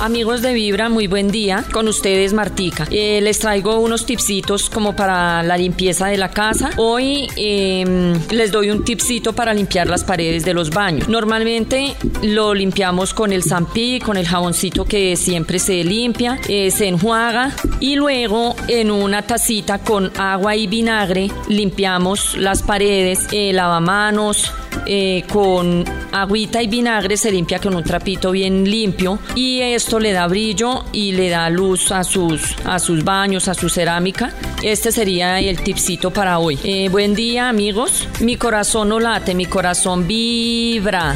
Amigos de Vibra, muy buen día. Con ustedes, Martica. Eh, les traigo unos tipsitos como para la limpieza de la casa. Hoy em, les doy un tipsito para limpiar las paredes de los baños. Normalmente lo limpiamos con el zampí, con el jaboncito que siempre se limpia, eh, se enjuaga y luego en una tacita con agua y vinagre limpiamos las paredes, el lavamanos, eh, con agüita y vinagre se limpia con un trapito bien limpio y esto le da brillo y le da luz a sus, a sus baños, a su cerámica. Este sería el tipcito para hoy. Eh, buen día amigos, mi corazón no late, mi corazón vibra.